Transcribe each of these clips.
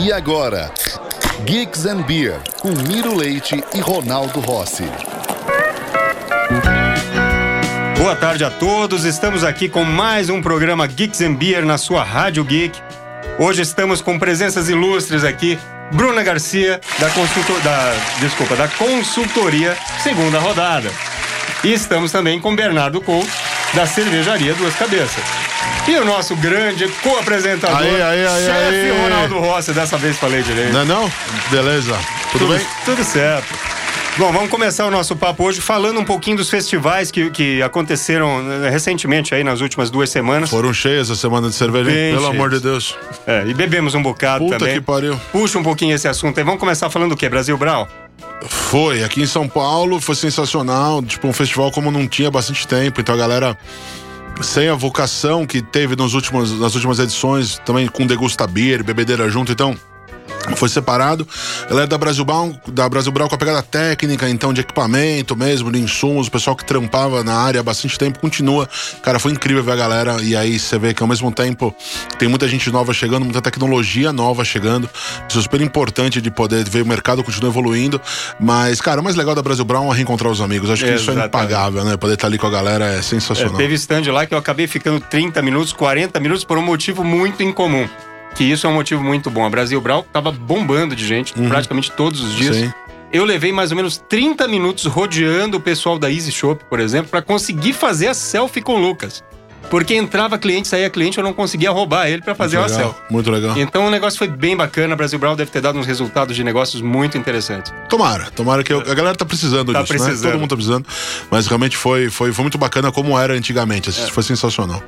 E agora, Geeks and Beer, com Miro Leite e Ronaldo Rossi. Boa tarde a todos, estamos aqui com mais um programa Geeks and Beer na sua Rádio Geek. Hoje estamos com presenças ilustres aqui. Bruna Garcia, da, consultor... da... Desculpa, da consultoria Segunda Rodada. E estamos também com Bernardo Couto, da cervejaria Duas Cabeças. E o nosso grande co-apresentador, chefe. Ronaldo Rossi. Dessa vez falei direito. Não é não? Beleza. Tudo, bem? Tudo certo. Bom, vamos começar o nosso papo hoje falando um pouquinho dos festivais que, que aconteceram eh, recentemente aí nas últimas duas semanas. Foram cheias a semana de cerveja? Bem Pelo cheias. amor de Deus. É, e bebemos um bocado Puta também. que pariu. Puxa um pouquinho esse assunto aí. Vamos começar falando do quê? Brasil Brau? Foi, aqui em São Paulo foi sensacional. Tipo, um festival como não tinha bastante tempo. Então a galera, sem a vocação que teve nos últimos, nas últimas edições, também com degusta beer, bebedeira junto. Então. Foi separado. Ela é da Brasil Brau, da Brasil Brau com a pegada técnica, então de equipamento mesmo, de insumos, o pessoal que trampava na área há bastante tempo continua. Cara, foi incrível ver a galera. E aí você vê que ao mesmo tempo tem muita gente nova chegando, muita tecnologia nova chegando. Isso é super importante de poder ver o mercado continuar evoluindo. Mas, cara, o mais legal da Brasil Brown é reencontrar os amigos. Acho que isso é impagável, né? Poder estar ali com a galera é É, sensacional. teve stand lá que eu acabei ficando 30 minutos, 40 minutos por um motivo muito incomum. Que isso é um motivo muito bom. A Brasil Brau tava bombando de gente praticamente todos os dias. Uhum. Sim. Eu levei mais ou menos 30 minutos rodeando o pessoal da Easy Shop, por exemplo, para conseguir fazer a selfie com o Lucas. Porque entrava cliente, saía cliente, eu não conseguia roubar ele para fazer Muito uma legal, selfie. Muito legal. Então o negócio foi bem bacana. A Brasil Brau deve ter dado uns resultados de negócios muito interessantes. Tomara, tomara que eu- a galera tá precisando Tá disso, né? precisando. Todo mundo tá precisando. Mas realmente foi, foi, foi muito bacana como era antigamente. É. Foi sensacional.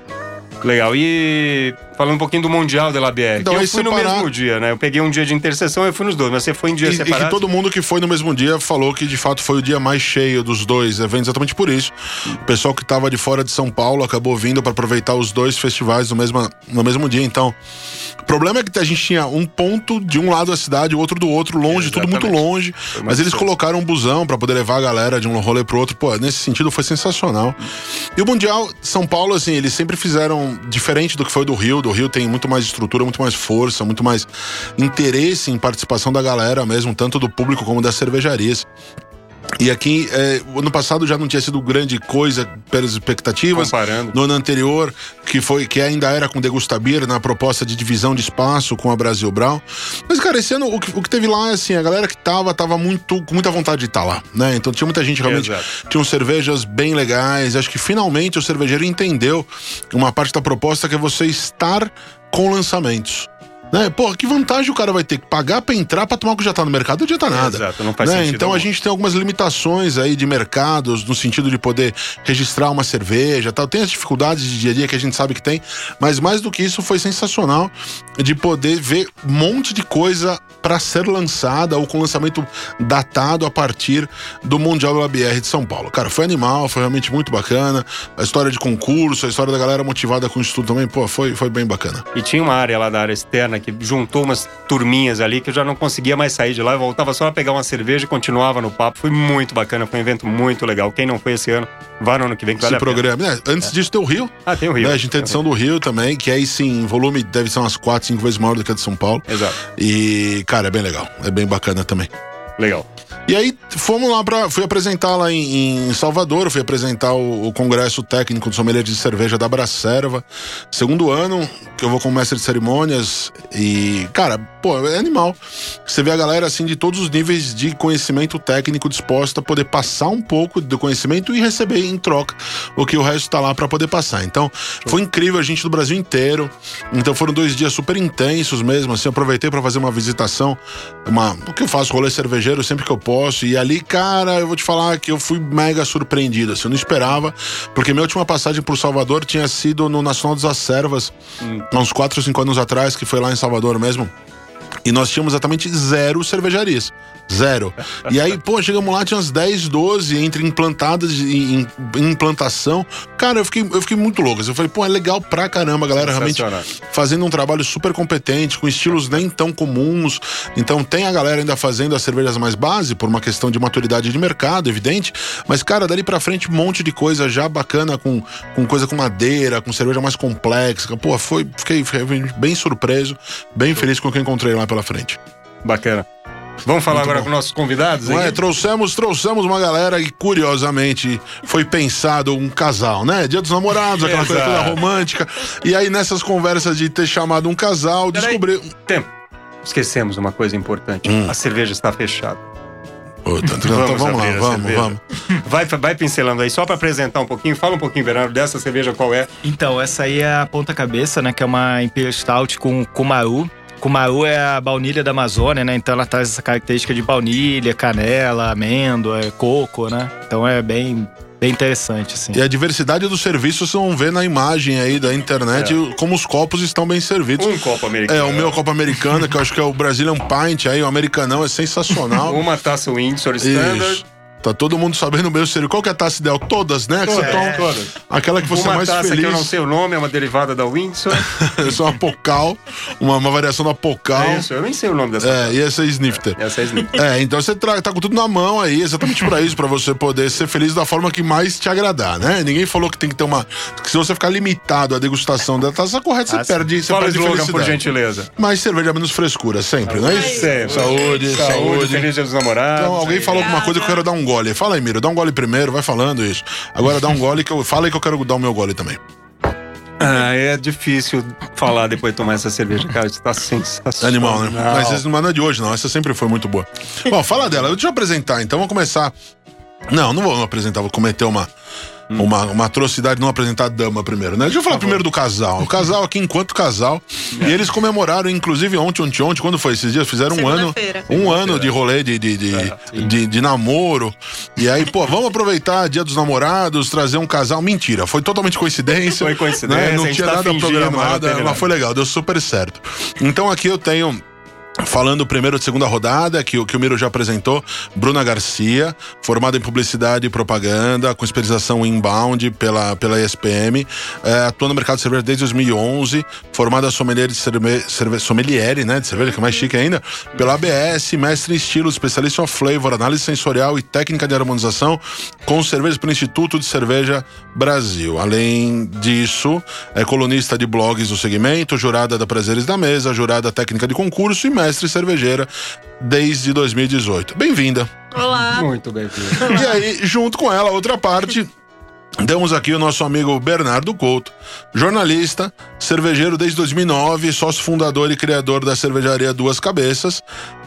Legal. E falando um pouquinho do Mundial da LABR. Então, eu fui no mesmo dia, né? Eu peguei um dia de interseção e fui nos dois, mas você foi em dias E, e que todo mundo que foi no mesmo dia falou que de fato foi o dia mais cheio dos dois eventos, exatamente por isso. O pessoal que tava de fora de São Paulo acabou vindo para aproveitar os dois festivais no mesmo, no mesmo dia. Então, o problema é que a gente tinha um ponto de um lado da cidade, o outro do outro, longe, tudo muito longe. Mas eles colocaram um busão para poder levar a galera de um rolê pro outro. Pô, nesse sentido foi sensacional. E o Mundial São Paulo, assim, eles sempre fizeram diferente do que foi do Rio. Do Rio tem muito mais estrutura, muito mais força, muito mais interesse em participação da galera mesmo, tanto do público como das cervejarias. E aqui, é, ano passado já não tinha sido grande coisa pelas expectativas. Comparando. No ano anterior, que foi que ainda era com Degustabir, na proposta de divisão de espaço com a Brasil Brown. Mas, cara, esse ano o que, o que teve lá, assim, a galera que tava, tava muito, com muita vontade de estar lá, né? Então tinha muita gente realmente. Exato. Tinham cervejas bem legais. Acho que finalmente o cervejeiro entendeu uma parte da proposta que é você estar com lançamentos. Né? Pô, que vantagem o cara vai ter que pagar pra entrar pra tomar o que já tá no mercado? Não adianta nada. Exato, não faz né? sentido Então a algum. gente tem algumas limitações aí de mercados, no sentido de poder registrar uma cerveja tal. Tem as dificuldades de dia a dia que a gente sabe que tem, mas mais do que isso foi sensacional de poder ver um monte de coisa para ser lançada ou com lançamento datado a partir do Mundial do ABR de São Paulo. Cara, foi animal, foi realmente muito bacana. A história de concurso, a história da galera motivada com isso tudo também, pô, foi, foi bem bacana. E tinha uma área lá da área externa que juntou umas turminhas ali que eu já não conseguia mais sair de lá. Eu voltava só a pegar uma cerveja e continuava no papo. Foi muito bacana, foi um evento muito legal. Quem não foi esse ano, vá no ano que vem que vale Esse programa. né? Antes disso tem o Rio. Ah, tem o Rio. Né? A gente tem a edição do Rio também, que aí sim, em volume deve ser umas 4, 5 vezes maior do que a de São Paulo. Exato. E, cara, é bem legal. É bem bacana também. Legal. E aí fomos lá para fui apresentar lá em, em Salvador, fui apresentar o, o congresso técnico de sommelier de cerveja da Bracerva, segundo ano que eu vou como mestre de cerimônias e cara, pô, é animal. Você vê a galera assim de todos os níveis de conhecimento técnico disposta a poder passar um pouco do conhecimento e receber em troca o que o resto tá lá para poder passar. Então, foi incrível a gente do Brasil inteiro. Então foram dois dias super intensos mesmo, assim, aproveitei para fazer uma visitação, uma, o que eu faço rolê cervejeiro sempre que eu posso e ali, cara, eu vou te falar que eu fui mega surpreendido, assim, eu não esperava, porque minha última passagem por Salvador tinha sido no Nacional das Acervas, há uns 4 ou 5 anos atrás, que foi lá em Salvador mesmo. E nós tínhamos exatamente zero cervejarias. Zero. E aí, pô, chegamos lá, tinha umas 10, 12 entre implantadas e implantação. Cara, eu fiquei, eu fiquei muito louco. Eu falei, pô, é legal pra caramba, galera realmente fazendo um trabalho super competente, com estilos nem tão comuns. Então tem a galera ainda fazendo as cervejas mais base, por uma questão de maturidade de mercado, evidente. Mas, cara, dali pra frente, um monte de coisa já bacana, com, com coisa com madeira, com cerveja mais complexa. Pô, foi, fiquei, fiquei bem surpreso, bem feliz com o que encontrei lá pela frente. Bacana. Vamos falar Muito agora bom. com nossos convidados? Ué, trouxemos, trouxemos uma galera e curiosamente foi pensado um casal, né? Dia dos namorados, aquela coisa toda romântica. E aí nessas conversas de ter chamado um casal, descobriu. Tempo. Esquecemos uma coisa importante. Hum. A cerveja está fechada. Puta, então vamos, vamos lá, vamos, vamos. Vai, vai pincelando aí, só para apresentar um pouquinho. Fala um pouquinho, Bernardo, dessa cerveja qual é? Então, essa aí é a ponta cabeça, né? Que é uma Imperial Stout com Kumaru. Kumaru é a baunilha da Amazônia, né? Então ela traz essa característica de baunilha, canela, amêndoa, coco, né? Então é bem bem interessante, assim. E a diversidade dos serviços, vocês vão ver na imagem aí da internet é. como os copos estão bem servidos. Um copo americano. É, o meu copo americano, que eu acho que é o Brazilian Pint aí, o americanão, é sensacional. Uma taça Windsor Standard. Isso. Tá todo mundo sabendo o Qual que é a taça ideal? Todas, né? Que toma. É, todas. Aquela que você uma mais taça feliz. que eu não sei o nome, é uma derivada da Windsor. Essa é uma Pocal, uma, uma variação da Pocal. É isso, eu nem sei o nome dessa. É, e essa é Snifter. É, essa é Snifter. É, então você tá, tá com tudo na mão aí, exatamente pra isso, pra você poder ser feliz da forma que mais te agradar, né? Ninguém falou que tem que ter uma. Que se você ficar limitado à degustação da taça correta, você ah, perde. Você Fala perde slogan, por gentileza. Mais cerveja menos frescura, sempre, não é isso? Sempre. Saúde, saúde. saúde. Feliz dia dos namorados. Então, alguém falou alguma coisa que eu quero dar um gole. Fala aí, Miro, dá um gole primeiro, vai falando isso. Agora dá um gole que eu. Fala aí que eu quero dar o meu gole também. Ah, é difícil falar depois de tomar essa cerveja, cara. Isso tá sensacional. Animal, né? Mas não é de hoje, não. Essa sempre foi muito boa. Bom, fala dela. Deixa eu apresentar, então. Vamos começar. Não, não vou apresentar, vou cometer uma Hum. Uma, uma atrocidade não apresentar a dama primeiro, né? Deixa eu falar tá primeiro do casal. O casal aqui enquanto casal. É. E eles comemoraram, inclusive, ontem, ontem, ontem, quando foi esses dias? Fizeram um ano. Um ano de rolê de, de, de, é, de, de, namoro. E aí, pô, vamos aproveitar dia dos namorados, trazer um casal. Mentira, foi totalmente coincidência. Foi coincidência. Né? Não tinha tá nada programado, mas foi legal, deu super certo. Então aqui eu tenho Falando primeiro de segunda rodada, que, que o Miro já apresentou, Bruna Garcia, formada em publicidade e propaganda, com especialização inbound pela, pela ESPM, é, no mercado de cerveja desde 2011, formada sommelier de cerve, cerve, sommelier, né, de cerveja, que é mais chique ainda, pela ABS, mestre em estilo, especialista em flavor, análise sensorial e técnica de harmonização com cervejas pelo Instituto de Cerveja Brasil. Além disso, é colunista de blogs do segmento, jurada da Prazeres da Mesa, jurada técnica de concurso e mestre cervejeira desde 2018. Bem-vinda. Olá. Muito bem-vinda. E aí, junto com ela, outra parte. Temos aqui o nosso amigo Bernardo Couto, jornalista, cervejeiro desde 2009, sócio fundador e criador da cervejaria Duas Cabeças,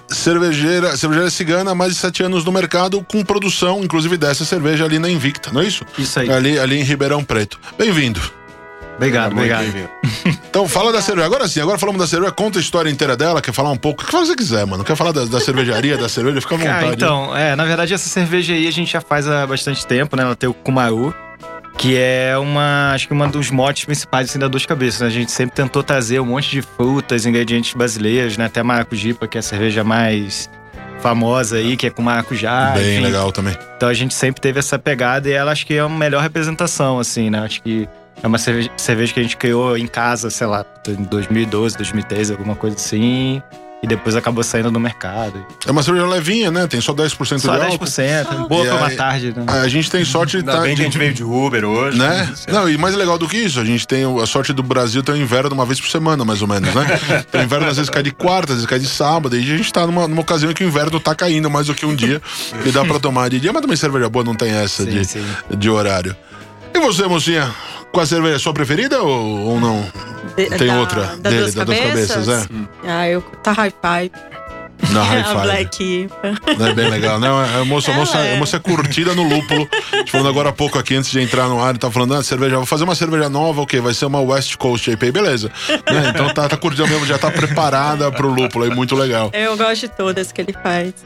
cervejeira, cervejeira cigana há mais de sete anos no mercado, com produção, inclusive dessa cerveja ali na Invicta, não é isso? Isso aí. Ali, ali em Ribeirão Preto. Bem-vindo. Obrigado, é, obrigado. Então fala da cerveja. Agora sim, agora falamos da cerveja, conta a história inteira dela, quer falar um pouco. O que você quiser, mano. Quer falar da, da cervejaria, da cerveja, fica à vontade. Ah, então, é, na verdade essa cerveja aí a gente já faz há bastante tempo, né? Ela tem o Kumaru, que é uma, acho que uma dos motes principais assim, da Duas Cabeças. Né? A gente sempre tentou trazer um monte de frutas, ingredientes brasileiros, né? Até maracujipa, que é a cerveja mais famosa aí, que é com maracujá. Bem enfim. legal também. Então a gente sempre teve essa pegada e ela acho que é a melhor representação, assim, né? Acho que é uma cerveja, cerveja que a gente criou em casa, sei lá, em 2012, 2013, alguma coisa assim e depois acabou saindo no mercado. É uma cerveja levinha, né? Tem só 10% só de álcool. Só 10%, boa pra uma tarde. Né? A gente tem sorte de estar... Tá, bem que a gente veio de Uber hoje. Né? Não, e mais legal do que isso, a gente tem a sorte do Brasil ter o inverno uma vez por semana, mais ou menos, né? o inverno às vezes cai de quarta, às vezes cai de sábado, e a gente tá numa, numa ocasião em que o inverno tá caindo mais do que um dia, e dá pra tomar de dia, mas também cerveja boa não tem essa sim, de, sim. de horário. E você, mocinha? Qual a cerveja? Sua preferida ou, ou não? De, tem da, outra da dele, duas da duas cabeças? É? Ah, eu tá hi-fi. Na hi A Black Não é bem legal, né? A moça, a moça, é. a moça é curtida no lúpulo. falando agora há pouco aqui, antes de entrar no ar, tá falando, ah, cerveja, vou fazer uma cerveja nova, o quê? Vai ser uma West Coast IPA, beleza. Né? Então tá, tá curtindo mesmo, já tá preparada pro lúpulo aí, muito legal. Eu gosto de todas que ele faz.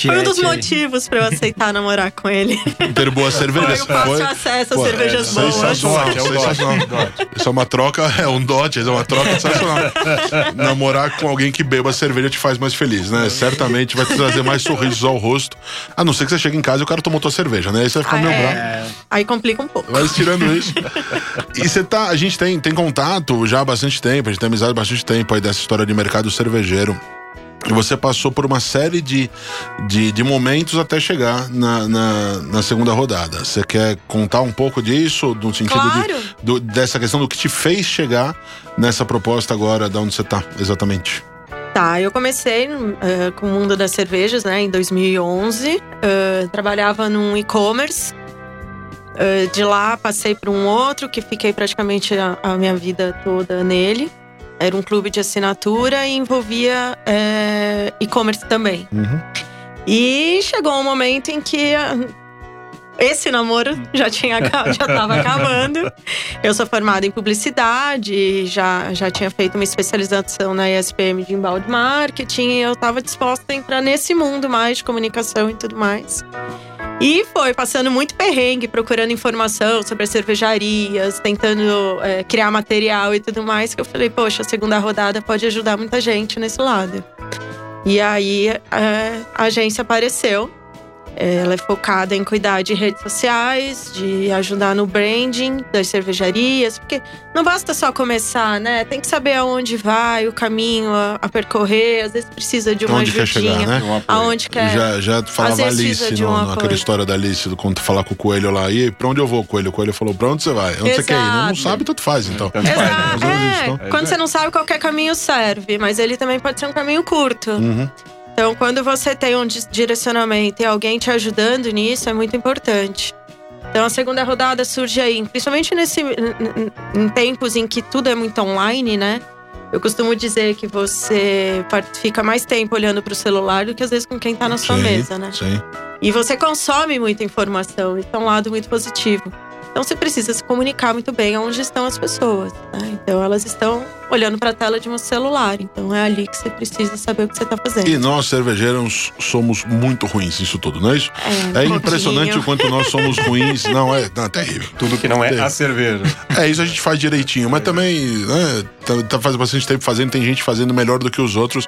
Foi um dos motivos pra eu aceitar namorar com ele. Ter boas cervejas. Foi o fácil acesso a cervejas é, boas. Sensacional, é sensacional. Isso é uma troca, é um dote, é uma troca sensacional. Namorar com alguém que beba cerveja te faz mais feliz, né? Certamente vai te trazer mais sorrisos ao rosto. A não ser que você chegue em casa e o cara tomou tua cerveja, né? Aí você vai ficar Ah, meio é. bravo. Aí complica um pouco. Mas tirando isso. e você tá. A gente tem, tem contato já há bastante tempo, a gente tem amizade há bastante tempo aí dessa história de mercado cervejeiro. E você passou por uma série de, de, de momentos até chegar na, na, na segunda rodada. Você quer contar um pouco disso, no sentido Claro. de, do- dessa questão do que te fez chegar nessa proposta agora, da onde você tá, exatamente? Tá, eu comecei eh, com o mundo das cervejas, né, em 2011. Eh, trabalhava num e-commerce. Eh, de lá passei para um outro que fiquei praticamente a, a minha vida toda nele. Era um clube de assinatura e envolvia e-commerce também. E chegou um momento em que ah, esse namoro já tinha já estava acabando. Eu sou formada em publicidade, já, já tinha feito uma especialização na ESPM de embalde marketing, eu estava disposta a entrar nesse mundo mais de comunicação e tudo mais. E foi passando muito perrengue, procurando informação sobre as cervejarias, tentando é, criar material e tudo mais, que eu falei, poxa, a segunda rodada pode ajudar muita gente nesse lado. E aí é, a agência apareceu. Ela é focada em cuidar de redes sociais, de ajudar no branding das cervejarias, porque não basta só começar, né? Tem que saber aonde vai, o caminho a, a percorrer. Às vezes precisa de uma Onde quer ajudinha. chegar, né? Um. Aonde quer. Já, já falava Alice no- apoio. naquela história da Alice, do quando tu falar com o coelho lá. E pra onde eu vou, coelho? O coelho falou: pra onde você vai? Onde você quer ir? Não, não Exato. sabe, tanto faz, então. Né? Exato. Isso, É, então. quando você não sabe, qualquer caminho serve, mas ele também pode ser um caminho curto. Uhum. Então, quando você tem um direcionamento e alguém te ajudando nisso, é muito importante. Então, a segunda rodada surge aí, principalmente nesse, em tempos em que tudo é muito online, né? Eu costumo dizer que você fica mais tempo olhando para o celular do que às vezes com quem está na sua Sim, mesa, né? Sim. E você consome muita informação, isso é um lado muito positivo. Então você precisa se comunicar muito bem aonde estão as pessoas. né? Então elas estão olhando para a tela de um celular. Então é ali que você precisa saber o que você está fazendo. E nós, cervejeiros, somos muito ruins nisso tudo, não é isso? É, É um impressionante o quanto nós somos ruins. Não, é, não, é terrível. Tudo que não é a cerveja. É, isso a gente faz direitinho, mas também, né, tá, tá faz bastante tempo fazendo, tem gente fazendo melhor do que os outros.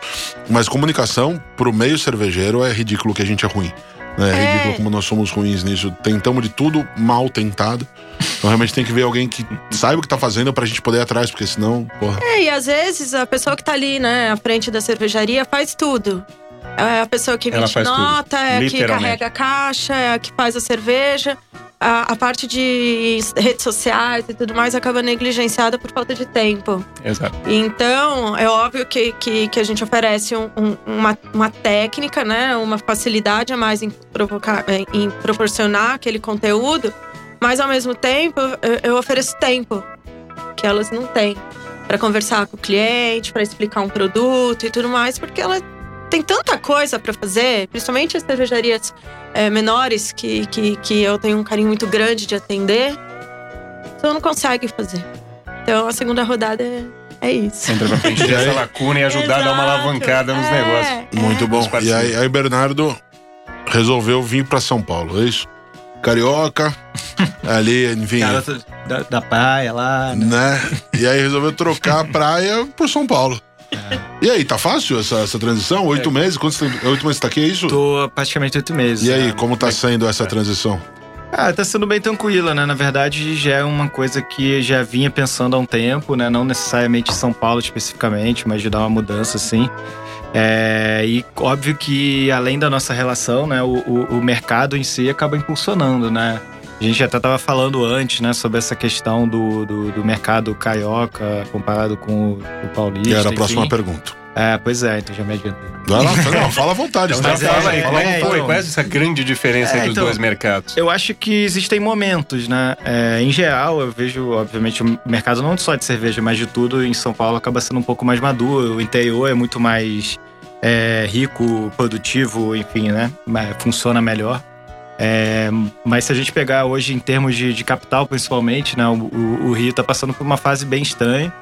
Mas comunicação pro meio cervejeiro é ridículo que a gente é ruim. Né? É É. ridículo como nós somos ruins nisso. Tentamos de tudo mal tentado. Então realmente tem que ver alguém que saiba o que tá fazendo pra gente poder ir atrás, porque senão, porra. É, e às vezes a pessoa que tá ali, né, à frente da cervejaria faz tudo. É a pessoa que emite faz tudo, nota, é a que carrega a caixa, é a que faz a cerveja. A, a parte de redes sociais e tudo mais acaba negligenciada por falta de tempo. Exato. Então, é óbvio que, que, que a gente oferece um- um- uma, uma técnica, né? Uma facilidade a mais em, provocar, em- em proporcionar aquele conteúdo, mas ao mesmo tempo eu, eu ofereço tempo que elas não têm para conversar com o cliente, para explicar um produto e tudo mais, porque ela tem tanta coisa para fazer, principalmente as cervejarias eh, menores que, que, que eu tenho um carinho muito grande de atender, então não consegue fazer. Então a segunda rodada é, é isso. Entra pra preencher E aí- essa lacuna e ajudar a dar uma Exato. alavancada nos É, negócios. Muito bom. E aí, aí Bernardo resolveu vir pra São Paulo, é isso? Carioca, ali, enfim. Cara da, da praia lá, né? né? E aí resolveu trocar a praia por São Paulo. E aí, tá fácil essa, essa transição? Oito meses? Quantos tem- oito meses tá aqui, é isso? Tô praticamente oito meses. E aí, né? como tá sendo essa transição? Ah, tá sendo bem tranquila, né? Na verdade, já é uma coisa que já vinha pensando há um tempo, né? Não necessariamente São Paulo especificamente, mas de dar uma mudança, assim. É, e óbvio que além da nossa relação, né? O, o, o mercado em si acaba impulsionando, né? A gente até tava falando antes, né? Sobre essa questão do, do, do mercado carioca comparado com o, o paulista. Que era a próxima enfim. pergunta. É, pois é, então já me adiantei. Fala, não, fala à vontade. Então, tá? é, fala aí, é, é foi? então. Qual é essa grande diferença É, entre os então, dois mercados? Eu acho que existem momentos, né? É, em geral, eu vejo, obviamente, o mercado não só de cerveja, mas de tudo em São Paulo acaba sendo um pouco mais maduro. O interior é muito mais é, rico, produtivo, enfim, né? Mas Funciona melhor. É, mas se a gente pegar hoje em termos de, de capital, principalmente, né? O, o- o Rio tá passando por uma fase bem estranha.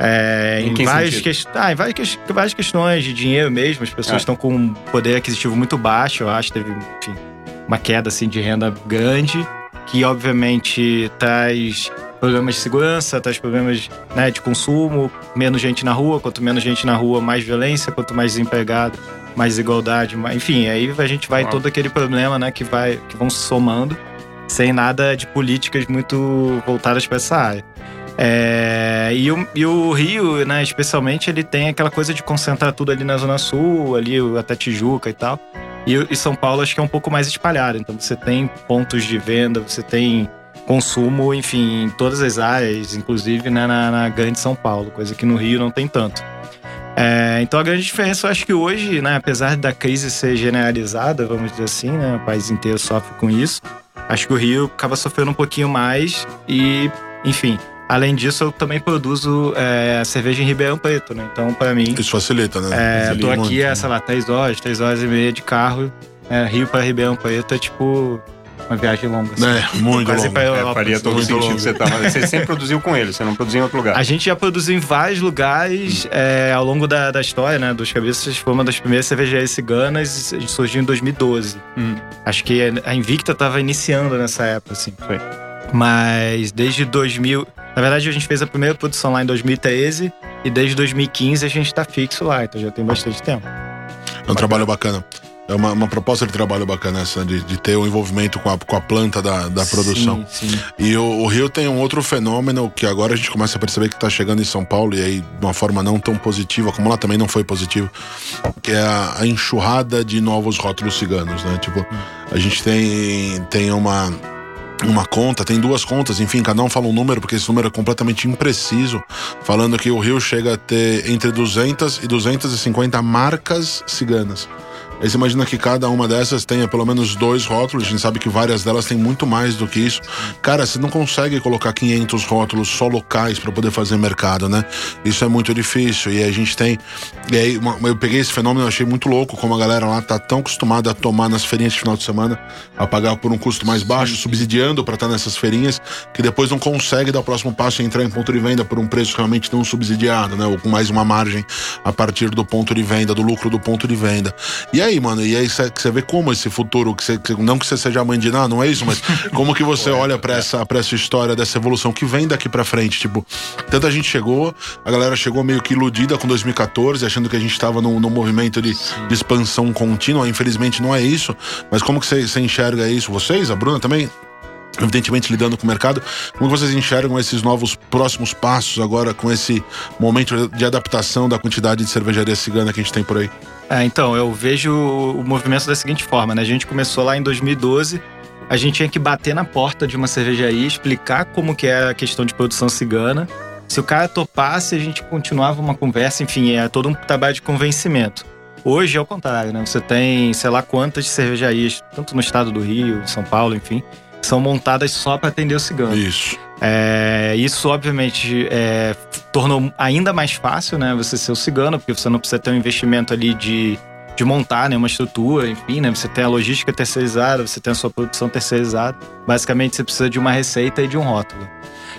É, Em em, que várias ques- ah, em várias, ques- várias questões de dinheiro mesmo, as pessoas Ah. estão com um poder aquisitivo muito baixo, eu acho, teve, enfim, uma queda assim de renda grande, que obviamente traz problemas de segurança, traz problemas né, de consumo, menos gente na rua, quanto menos gente na rua, mais violência, quanto mais desempregado, mais desigualdade, mais, enfim, aí a gente vai em todo aquele problema, né, que vai que vão se somando, sem nada de políticas muito voltadas para essa área. É, e, o, e o Rio, né, especialmente, ele tem aquela coisa de concentrar tudo ali na Zona Sul, ali até Tijuca e tal. E, e São Paulo acho que é um pouco mais espalhado. Então você tem pontos de venda, você tem consumo, enfim, em todas as áreas, inclusive né, na, na grande São Paulo, coisa que no Rio não tem tanto. É, então a grande diferença, eu acho que hoje, né, apesar da crise ser generalizada, vamos dizer assim, né, o país inteiro sofre com isso, acho que o Rio acaba sofrendo um pouquinho mais e, enfim, Além disso, eu também produzo é, cerveja em Ribeirão Preto, né? Então, para mim. Isso facilita, né? É, facilita tô aqui, muito, é, né? sei lá, três horas, três horas e meia de carro. É, Rio para Ribeirão Preto é tipo uma viagem longa. assim. É, muito Quase longo. pra É, faria todo muito sentido longo. você tava. Você sempre produziu com ele, você não produziu em outro lugar. A gente já produziu em vários lugares é, ao longo da, da história, né? Dos Cabeças foi uma das primeiras cervejarias ciganas, a gente surgiu em 2012. Hum. Acho que a Invicta estava iniciando nessa época, assim. Foi. Mas desde 2000... Na verdade, a gente fez a primeira produção lá em 2013 e desde 2015 a gente tá fixo lá, então já tem bastante tempo. É um trabalho bacana. É uma, uma proposta de trabalho bacana essa, de, de ter o envolvimento com a, com a planta da, da produção. Sim, sim. E o, o Rio tem um outro fenômeno que agora a gente começa a perceber que está chegando em São Paulo, e aí de uma forma não tão positiva, como lá também não foi positivo, que é a, a enxurrada de novos rótulos ciganos, né? Tipo, a gente tem, tem uma. Uma conta, tem duas contas, enfim, cada um fala um número, porque esse número é completamente impreciso, falando que o Rio chega a ter entre 200 e 250 marcas ciganas. Aí você imagina que cada uma dessas tenha pelo menos dois rótulos, a gente sabe que várias delas têm muito mais do que isso. Cara, você não consegue colocar 500 rótulos só locais para poder fazer mercado, né? Isso é muito difícil. E a gente tem. E aí, eu peguei esse fenômeno, eu achei muito louco como a galera lá tá tão acostumada a tomar nas feirinhas de final de semana, a pagar por um custo mais baixo, subsidiando para estar nessas feirinhas, que depois não consegue dar o próximo passo e entrar em ponto de venda por um preço realmente não subsidiado, né? Ou com mais uma margem a partir do ponto de venda, do lucro do ponto de venda. E aí, mano, e aí você vê como esse futuro, que que- não que você seja mãe de nada, não é isso, mas como que você olha para essa, pra essa história dessa evolução que vem daqui para frente? Tipo, tanta gente chegou, a galera chegou meio que iludida com 2014, achando que a gente tava num, num movimento de, de expansão contínua. Infelizmente não é isso, mas como que você enxerga isso? Vocês, a Bruna também? Evidentemente lidando com o mercado, como vocês enxergam esses novos próximos passos agora com esse momento de adaptação da quantidade de cervejaria cigana que a gente tem por aí? É, então, eu vejo o movimento da seguinte forma, né? A gente começou lá em 2012, a gente tinha que bater na porta de uma cervejaria, explicar como que é a questão de produção cigana. Se o cara topasse, a gente continuava uma conversa, enfim, é todo um trabalho de convencimento. Hoje é o contrário, né? Você tem, sei lá, quantas cervejarias, tanto no estado do Rio, São Paulo, enfim, são montadas só para atender o cigano. Isso. É, isso, obviamente, é, tornou ainda mais fácil, né? Você ser o cigano, porque você não precisa ter um investimento ali de, de montar né, uma estrutura, enfim, né? Você tem a logística terceirizada, você tem a sua produção terceirizada. Basicamente, você precisa de uma receita e de um rótulo.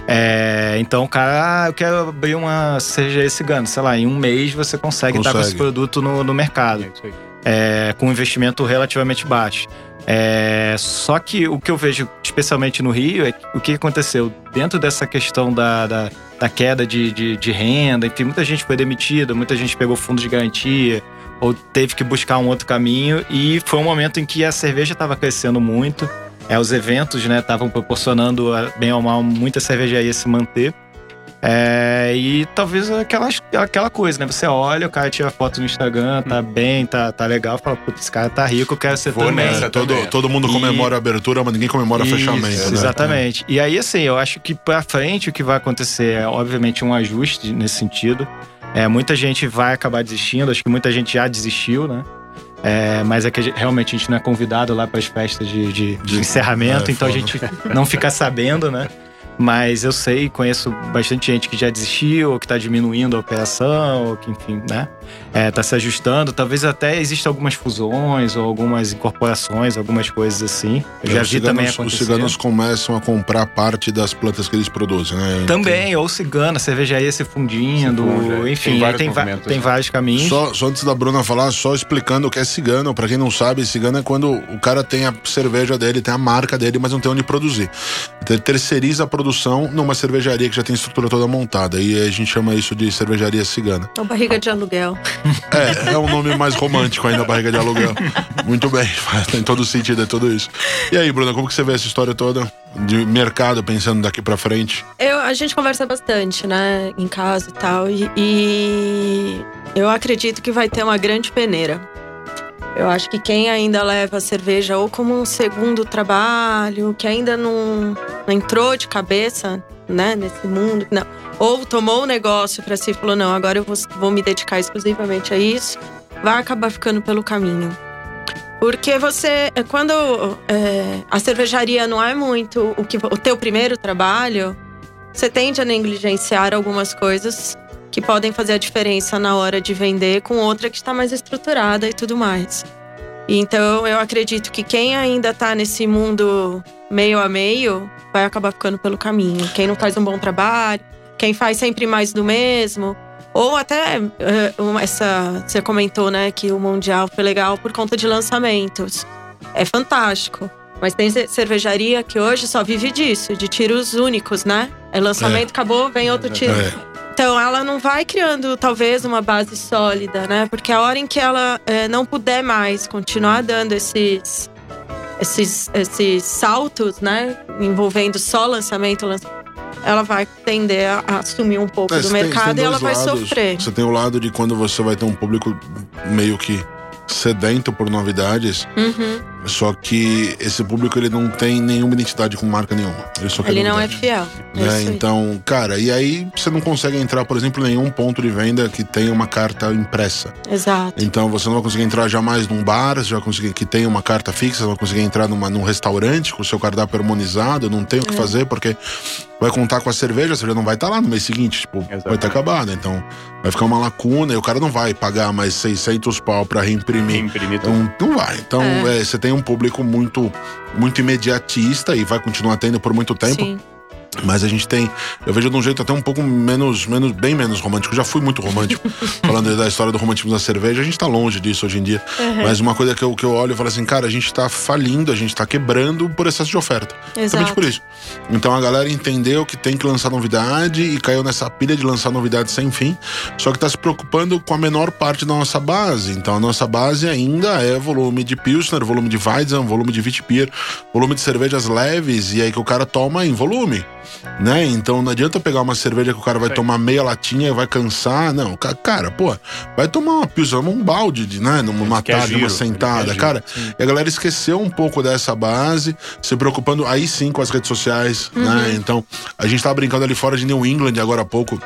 É, então, o cara, ah, eu quero abrir uma cervejaria cigana. Sei lá, em um mês você consegue, estar com Consegue. esse produto no, no mercado É é, com um investimento relativamente baixo. É, só que o que eu vejo, especialmente no Rio, é o que aconteceu dentro dessa questão da, da, da queda de, de, de renda, enfim, muita gente foi demitida, muita gente pegou fundo de garantia ou teve que buscar um outro caminho e foi um momento em que a cerveja estava crescendo muito, é, os eventos né, estavam proporcionando, a- bem ou mal, muita cervejaria se manter. É, e talvez aquela, aquela coisa, né? Você olha, o cara tira foto no Instagram, tá bem, tá, tá legal, fala, putz, esse cara tá rico, eu quero ser Vou também. nessa. É, todo, também. todo mundo E- comemora a abertura, mas ninguém comemora Isso, fechamento. né? Exatamente. E aí, assim, eu acho que pra frente o que vai acontecer é, obviamente, um ajuste nesse sentido. É, muita gente vai acabar desistindo, acho que muita gente já desistiu, né? É, mas é que a gente- realmente a gente não é convidado lá para as festas de, de- de De- encerramento, é, então a gente não fica sabendo, né? Mas eu sei, conheço bastante gente que já desistiu, ou que está diminuindo a operação, ou que, enfim, né? É, tá se ajustando. Talvez até existam algumas fusões ou algumas incorporações, algumas coisas assim. Eu já É, Os vi também ciganos- acontecer. Os ciganos começam a comprar parte das plantas que eles produzem, né? Também, ou cigana, cervejaria se fundindo, funde, é. enfim, Tem vários tem, va- tem né? vários caminhos. Só, só antes da Bruna falar, só explicando o que é cigano. Pra quem não sabe, cigano é quando o cara tem a cerveja dele, tem a marca dele, mas não tem onde produzir. Então ele terceiriza a produção produção numa cervejaria que já tem estrutura toda montada. E a gente chama isso de cervejaria cigana. Ou barriga de aluguel. É, é um nome mais romântico ainda, barriga de aluguel. Muito bem, faz- tem todo sentido, é tudo isso. E aí, Bruna, como que você vê essa história toda de mercado pensando daqui pra frente? Eu, a gente conversa bastante, né, em casa e tal, e, e eu acredito que vai ter uma grande peneira. Eu acho que quem ainda leva a cerveja ou como um segundo trabalho, que ainda não, não entrou de cabeça, né, nesse mundo, não, ou tomou o negócio para si e falou: não, agora eu vou, vou me dedicar exclusivamente a isso, vai acabar ficando pelo caminho. Porque você, quando é, a cervejaria não é muito o, que, o teu primeiro trabalho, você tende a negligenciar algumas coisas que podem fazer a diferença na hora de vender com outra que está mais estruturada e tudo mais. Então, eu acredito que quem ainda está nesse mundo meio a meio vai acabar ficando pelo caminho. Quem não faz um bom trabalho, quem faz sempre mais do mesmo, ou até eh, essa você comentou, né, que o mundial foi legal por conta de lançamentos. É fantástico. Mas tem ce- cervejaria que hoje só vive disso, de tiros únicos, né? É lançamento, acabou, vem outro tiro. É. Então ela não vai criando talvez uma base sólida, né? Porque a hora em que ela eh, não puder mais continuar dando esses, esses, esses saltos, né? Envolvendo só lançamento, lança- ela vai tender a, assumir um pouco É, do tem- mercado você tem e ela vai lados. sofrer. Você tem o lado de quando você vai ter um público meio que sedento por novidades, Uhum. só que esse público ele não tem nenhuma identidade com marca nenhuma. Ele só quer Ele não é fiel. É né? aí. Então, cara, e aí você não consegue entrar, por exemplo, em nenhum ponto de venda que tenha uma carta impressa. Exato. Então você não vai conseguir entrar jamais num bar, você vai conseguir que tenha uma carta fixa, você não vai conseguir entrar numa, num restaurante com o seu cardápio harmonizado, não tem o É. que fazer, porque vai contar com a cerveja, a cerveja não vai estar lá no mês seguinte, tipo, vai ter Exatamente. acabado. Então vai ficar uma lacuna e o cara não vai pagar mais 600 pau pra reimprimir. Imprimir tudo. Então, não vai. Então, É. é, você tem um público muito, muito imediatista e vai continuar tendo por muito tempo. Sim. Mas a gente tem, eu vejo de um jeito até um pouco menos, menos bem menos romântico. Eu já fui muito romântico, falando da história do romantismo da cerveja. A gente tá longe disso hoje em dia. Uhum. Mas uma coisa que eu, que eu olho e falo assim, cara, a gente tá falindo, a gente tá quebrando por excesso de oferta. Exatamente por isso. Então a galera entendeu que tem que lançar novidade e caiu nessa pilha de lançar novidade sem fim. Só que tá se preocupando com a menor parte da nossa base. Então a nossa base ainda é volume de Pilsner, volume de Weizen, volume de Witbier, volume de cervejas leves e aí que o cara toma em volume. Né? Então não adianta pegar uma cerveja que o cara vai tomar meia latinha e vai cansar. Não, ca- cara, pô, vai tomar uma pilsner, um balde, de, né? Numa quer tarde, giro, uma ele sentada. giro. Cara, e a galera esqueceu um pouco dessa base, se preocupando aí sim com as redes sociais, né? Então, a gente tava brincando ali fora de New England agora há pouco.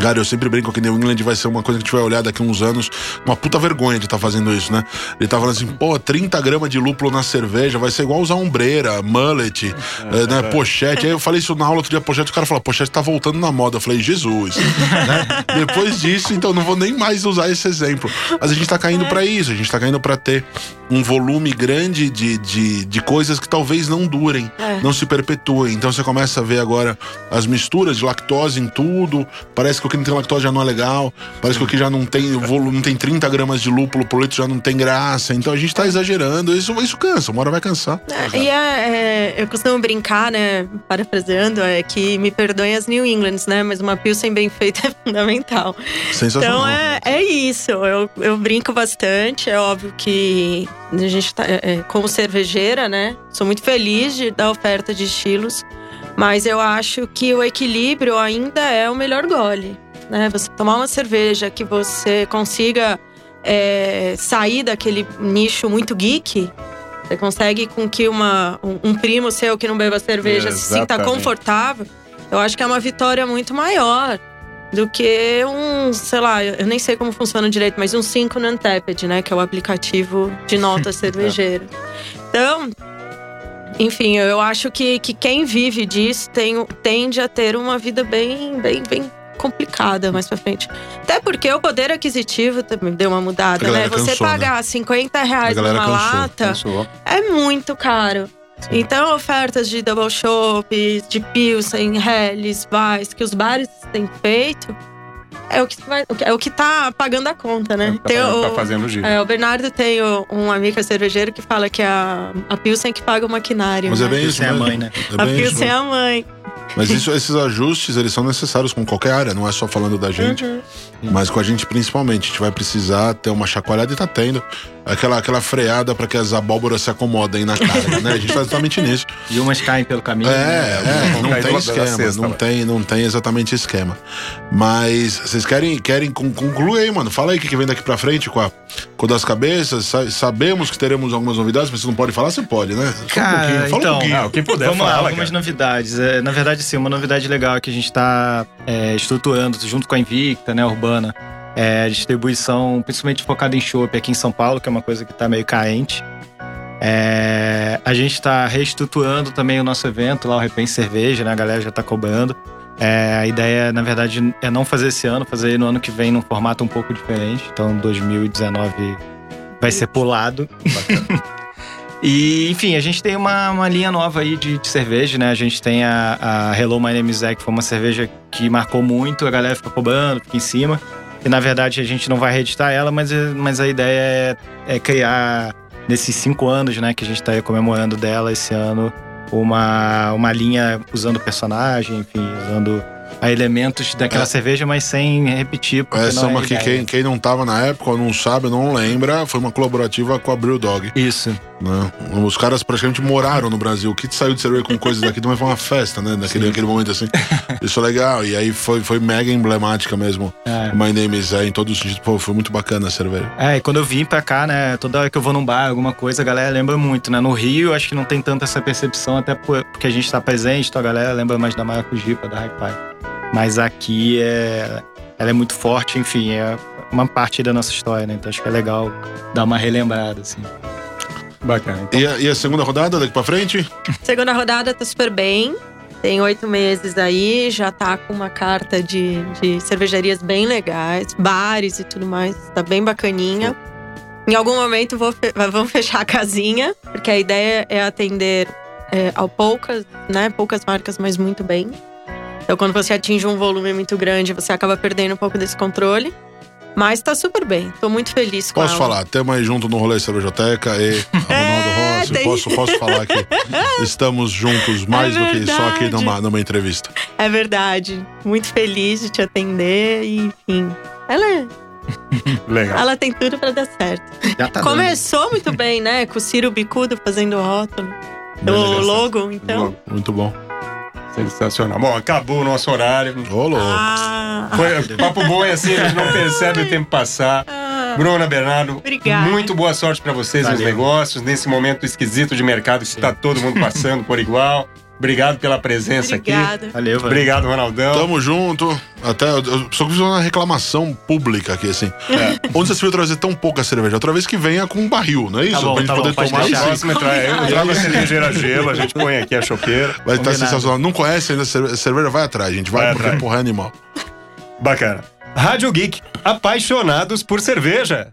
Cara, eu sempre brinco que New England vai ser uma coisa que a gente vai olhar daqui uns anos. Uma puta vergonha de estar fazendo isso, né? Ele tá falando assim, pô, 30 gramas de lúpulo na cerveja vai ser igual usar ombreira, mullet, eh, né, pochete. Aí eu falei isso na aula outro dia, pochete, o cara falou, pochete tá voltando na moda. Eu falei, Jesus. né? Depois disso, então não vou nem mais usar esse exemplo. Mas a gente tá caindo pra isso, a gente tá caindo pra ter um volume grande de, de, de coisas que talvez não durem, É. não se perpetuem. Então você começa a ver agora as misturas de lactose em tudo. Parece que o que não tem lactose já não é legal. Parece que o que já não tem volume, não tem 30 gramas de lúpulo por litro já não tem graça. Então a gente tá exagerando. Isso, isso cansa, uma hora vai cansar. É, e é, é, eu costumo brincar, né, parafraseando, é que me perdoem as New Englands, né, mas uma Pilsen bem feita é fundamental. Sensacional. Então é, é isso, eu, eu brinco bastante, é óbvio que a gente tá, é, é, como cervejeira, né, sou muito feliz de, da oferta de estilos, mas eu acho que o equilíbrio ainda é o melhor gole, né, você tomar uma cerveja que você consiga é, sair daquele nicho muito geek, você consegue com que uma, um, um primo seu que não beba cerveja se sinta confortável. Eu acho que é uma vitória muito maior do que um, sei lá, eu nem sei como funciona direito, mas um 5 no Untapped, né? Que é o aplicativo de nota cervejeira. Então, enfim, eu acho que, que quem vive disso tem, tende a ter uma vida bem, bem, bem complicada mais pra frente. Até porque o poder aquisitivo também deu uma mudada, né? galera Você cansou, né? pagar 50 A reais galera numa cansou, lata Pensou? é muito caro. Então, ofertas de double shop, de Pilsen, Helles, Weiss, que os bares têm feito, é o que, vai, é o que tá pagando a conta, né? Tá, Tem fazendo- o- tá fazendo giro. é, o Bernardo tem o- um amigo cervejeiro que fala que a, a Pilsen que paga o maquinário. Mas é né? bem isso, Sem a mãe, né? É A bem isso Pilsen é a mãe. Mas isso, esses ajustes, eles são necessários com qualquer área, não é só falando da gente, Uhum. mas com a gente principalmente. A gente vai precisar ter uma chacoalhada e tá tendo. Aquela, aquela freada para que as abóboras se acomodem na carga, né? A gente tá exatamente nisso. E umas caem pelo caminho. É, né? é, não tem esquema, cesta, não vai. tem, não tem exatamente esquema. Mas vocês querem, querem con- concluir aí, mano? Fala aí o que que vem daqui pra frente com a com o das cabeças. Sa- sabemos que teremos algumas novidades, mas você não pode falar, você pode, né? Só um Cara, pouquinho, fala então, um pouquinho. Ah, o que puder, Vamos lá, fala, algumas cara. novidades. É, na verdade, sim, uma novidade legal é que a gente está estruturando junto com a Invicta, né, Urbana, é, a distribuição principalmente focada em shopping aqui em São Paulo, que é uma coisa que está meio carente. É, a gente está reestruturando também o nosso evento lá, o Repense Cerveja, né? A galera já está cobrando. É, a ideia, na verdade, é não fazer esse ano, fazer no ano que vem num formato um pouco diferente. Então, 2019 vai ser pulado. E, enfim, a gente tem uma, uma linha nova aí de, de cerveja, né? A gente tem a, a Hello My Name is que foi uma cerveja que marcou muito, a galera fica cobrando, fica em cima. E na verdade a gente não vai reeditar ela, mas, mas a ideia é, é criar, nesses cinco anos, né, que a gente tá aí comemorando dela esse ano, uma, uma linha usando personagem, enfim, usando a elementos daquela É. cerveja, mas sem repetir. Essa é não uma que quem, quem não tava na época ou não sabe, não lembra, foi uma colaborativa com a Brew Dog. Isso. Né? Os caras praticamente moraram no Brasil. O que saiu de cerveja com coisas daqui também foi uma festa, né? Naquele, naquele momento assim. Isso é legal. E aí foi, foi mega emblemática mesmo. É. My Name is é, em todos os sentidos. Pô, foi muito bacana a cerveja. É, e quando eu vim pra cá, né, toda hora que eu vou num bar, alguma coisa, a galera lembra muito, né? No Rio, acho que não tem tanta essa percepção, até por- porque a gente tá presente, então a galera lembra mais da Maracujipa, da Hi-Fi. Mas aqui é, ela é muito forte, enfim, é uma parte da nossa história, né? Então acho que é legal dar uma relembrada, assim. Bacana. Então, E a, e a segunda rodada daqui pra frente? Segunda rodada tá super bem. Tem oito meses aí, já tá com uma carta de, de cervejarias bem legais, bares e tudo mais. Tá bem bacaninha. Em algum momento vou fe- vamos fechar a casinha, porque a ideia é atender é, ao poucas, né? Poucas marcas, mas muito bem. Então, quando você atinge um volume muito grande, você acaba perdendo um pouco desse controle. Mas tá super bem. Tô muito feliz com Posso ela. falar, tamo aí junto no Rolê Cervejoteca e Ronaldo É, Rossi. tem- Posso, posso falar que estamos juntos mais É do que só aqui numa, numa entrevista. É verdade. Muito feliz de te atender e, enfim. Ela, é- legal. ela tem tudo pra dar certo. Já tá Começou muito bem, né? Com o Ciro Bicudo fazendo o rótulo. Bem O legal. logo, então. Muito bom. Sensacional. Bom, acabou o nosso horário. Ô, louco. Ah, Foi papo bom e assim, a gente não percebe o tempo passar. ah, Bruna, Bernardo, Obrigada. muito boa sorte pra vocês nos Valeu. negócios, nesse momento esquisito de mercado que está todo mundo passando por igual. Obrigado pela presença aqui. Obrigada. Valeu, valeu. Obrigado, Ronaldão. Tamo junto. Até, eu eu só fiz uma reclamação pública aqui, assim. É. Onde você se viu trazer tão pouca cerveja? Outra vez que venha com um barril, não é isso? bom, pra gente tá bom, poder pode tomar assim. Próximo entrar, eu trago a cervejeira gelo, a gente põe aqui a chopeira. Vai estar Combinado. sensacional. Não conhece ainda a cerve- cerveja? Vai atrás, gente. Vai, Vai porque atrás. porra é animal. Bacana. Rádio Geek, apaixonados por cerveja.